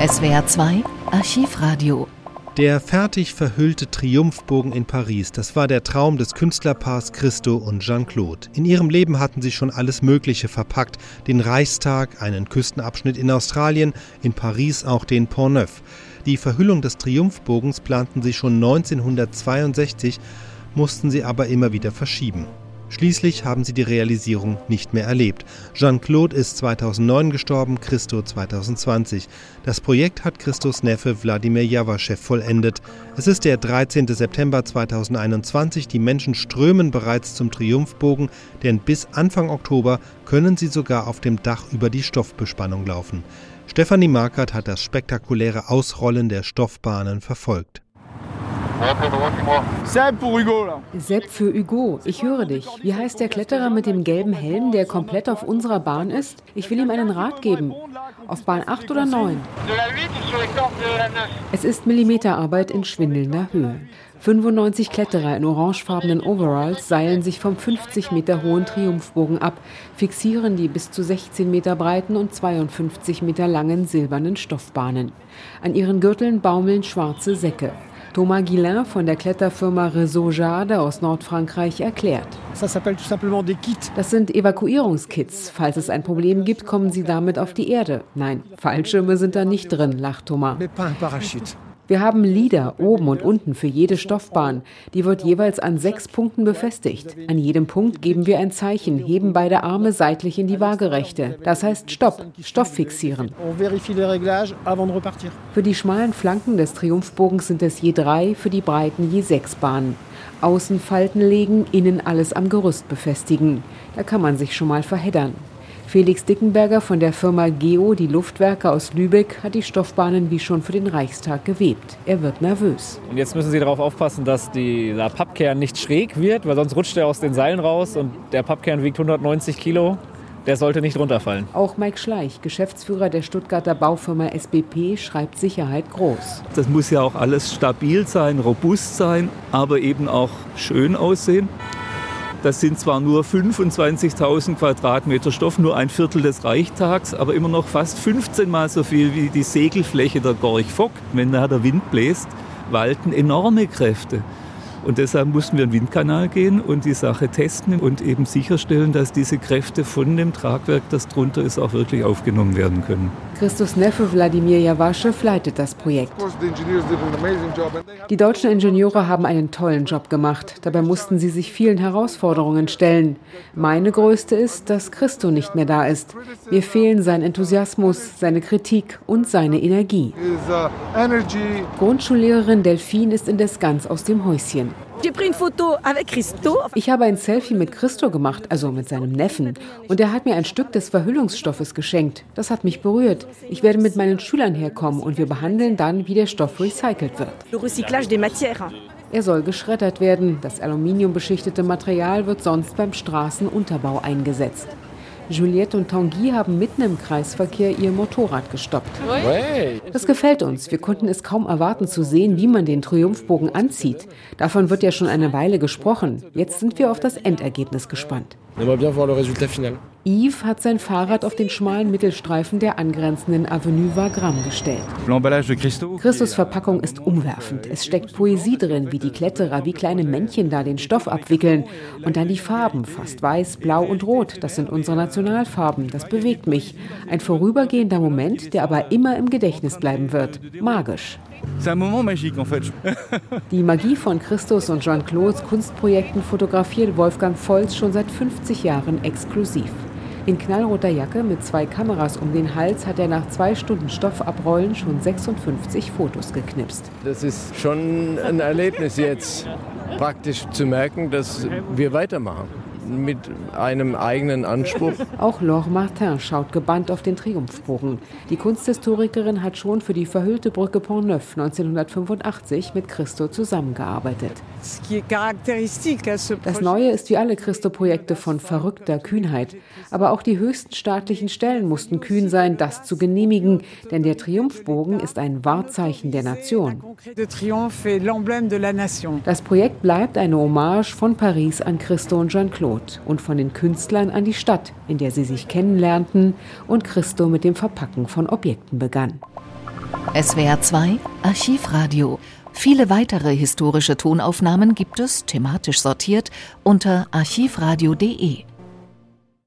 SWR 2 Archivradio der fertig verhüllte Triumphbogen in Paris, das war der Traum des Künstlerpaars Christo und Jean-Claude. In ihrem Leben hatten sie schon alles Mögliche verpackt. Den Reichstag, einen Küstenabschnitt in Australien, in Paris auch den Pont Neuf. Die Verhüllung des Triumphbogens planten sie schon 1962, mussten sie aber immer wieder verschieben. Schließlich haben sie die Realisierung nicht mehr erlebt. Jean-Claude ist 2009 gestorben, Christo 2020. Das Projekt hat Christos Neffe Wladimir Jawaschew vollendet. Es ist der 13. September 2021. Die Menschen strömen bereits zum Triumphbogen, denn bis Anfang Oktober können sie sogar auf dem Dach über die Stoffbespannung laufen. Stefanie Markert hat das spektakuläre Ausrollen der Stoffbahnen verfolgt. Sepp für Hugo, ich höre dich. Wie heißt der Kletterer mit dem gelben Helm, der komplett auf unserer Bahn ist? Ich will ihm einen Rat geben. Auf Bahn 8 oder 9? Es ist Millimeterarbeit in schwindelnder Höhe. 95 Kletterer in orangefarbenen Overalls seilen sich vom 50 Meter hohen Triumphbogen ab, fixieren die bis zu 16 Meter breiten und 52 Meter langen silbernen Stoffbahnen. An ihren Gürteln baumeln schwarze Säcke. Thomas Guillain von der Kletterfirma Réseau Jade aus Nordfrankreich erklärt. Das sind Evakuierungskits. Falls es ein Problem gibt, kommen sie damit auf die Erde. Nein, Fallschirme sind da nicht drin, lacht Thomas. Wir haben Lieder oben und unten für jede Stoffbahn. Die wird jeweils an sechs Punkten befestigt. An jedem Punkt geben wir ein Zeichen, heben beide Arme seitlich in die Waagerechte. Das heißt Stopp, Stoff fixieren. Für die schmalen Flanken des Triumphbogens sind es je drei, für die breiten je sechs Bahnen. Außen Falten legen, innen alles am Gerüst befestigen. Da kann man sich schon mal verheddern. Felix Dickenberger von der Firma Geo, die Luftwerke aus Lübeck, hat die Stoffbahnen wie schon für den Reichstag gewebt. Er wird nervös. Und jetzt müssen Sie darauf aufpassen, dass dieser Pappkern nicht schräg wird, weil sonst rutscht er aus den Seilen raus und der Pappkern wiegt 190 Kilo. Der sollte nicht runterfallen. Auch Mike Schleich, Geschäftsführer der Stuttgarter Baufirma SBP, schreibt Sicherheit groß. Das muss ja auch alles stabil sein, robust sein, aber eben auch schön aussehen. Das sind zwar nur 25.000 Quadratmeter Stoff, nur ein Viertel des Reichstags, aber immer noch fast 15 Mal so viel wie die Segelfläche der Gorch Fock. Wenn da der Wind bläst, walten enorme Kräfte. Und deshalb mussten wir in den Windkanal gehen und die Sache testen und eben sicherstellen, dass diese Kräfte von dem Tragwerk, das drunter ist, auch wirklich aufgenommen werden können. Christus Neffe Wladimir Jawaschew leitet das Projekt. Die deutschen Ingenieure haben einen tollen Job gemacht. Dabei mussten sie sich vielen Herausforderungen stellen. Meine größte ist, dass Christo nicht mehr da ist. Mir fehlen sein Enthusiasmus, seine Kritik und seine Energie. Grundschullehrerin Delphine ist indes ganz aus dem Häuschen. Ich habe ein Selfie mit Christo gemacht, also mit seinem Neffen. Und er hat mir ein Stück des Verhüllungsstoffes geschenkt. Das hat mich berührt. Ich werde mit meinen Schülern herkommen und wir behandeln dann, wie der Stoff recycelt wird. Er soll geschreddert werden. Das aluminiumbeschichtete Material wird sonst beim Straßenunterbau eingesetzt. Juliette und Tanguy haben mitten im Kreisverkehr ihr Motorrad gestoppt. Das gefällt uns. Wir konnten es kaum erwarten zu sehen, wie man den Triumphbogen anzieht. Davon wird ja schon eine Weile gesprochen. Jetzt sind wir auf das Endergebnis gespannt. Yves hat sein Fahrrad auf den schmalen Mittelstreifen der angrenzenden Avenue Wagram gestellt. Christus Verpackung ist umwerfend. Es steckt Poesie drin, wie die Kletterer wie kleine Männchen da den Stoff abwickeln. Und dann die Farben, fast weiß, blau und rot. Das sind unsere Nationalfarben. Das bewegt mich. Ein vorübergehender Moment, der aber immer im Gedächtnis bleiben wird. Magisch. Die Magie von Christus und Jean-Claudes Kunstprojekten fotografiert Wolfgang Volz schon seit 50 Jahren exklusiv. In knallroter Jacke mit zwei Kameras um den Hals hat er nach zwei Stunden Stoff abrollen schon 56 Fotos geknipst. Das ist schon ein Erlebnis jetzt, praktisch zu merken, dass wir weitermachen mit einem eigenen Anspruch. Auch Laure Martin schaut gebannt auf den Triumphbogen. Die Kunsthistorikerin hat schon für die verhüllte Brücke Pont Neuf 1985 mit Christo zusammengearbeitet. Das Neue ist wie alle Christo-Projekte von verrückter Kühnheit. Aber auch die höchsten staatlichen Stellen mussten kühn sein, das zu genehmigen, denn der Triumphbogen ist ein Wahrzeichen der Nation. Das Projekt bleibt eine Hommage von Paris an Christo und Jean-Claude gebaut und von den Künstlern an die Stadt, in der sie sich kennenlernten und Christo mit dem Verpacken von Objekten begann. SWR 2 Archivradio. Viele weitere historische Tonaufnahmen gibt es, thematisch sortiert, unter archivradio.de.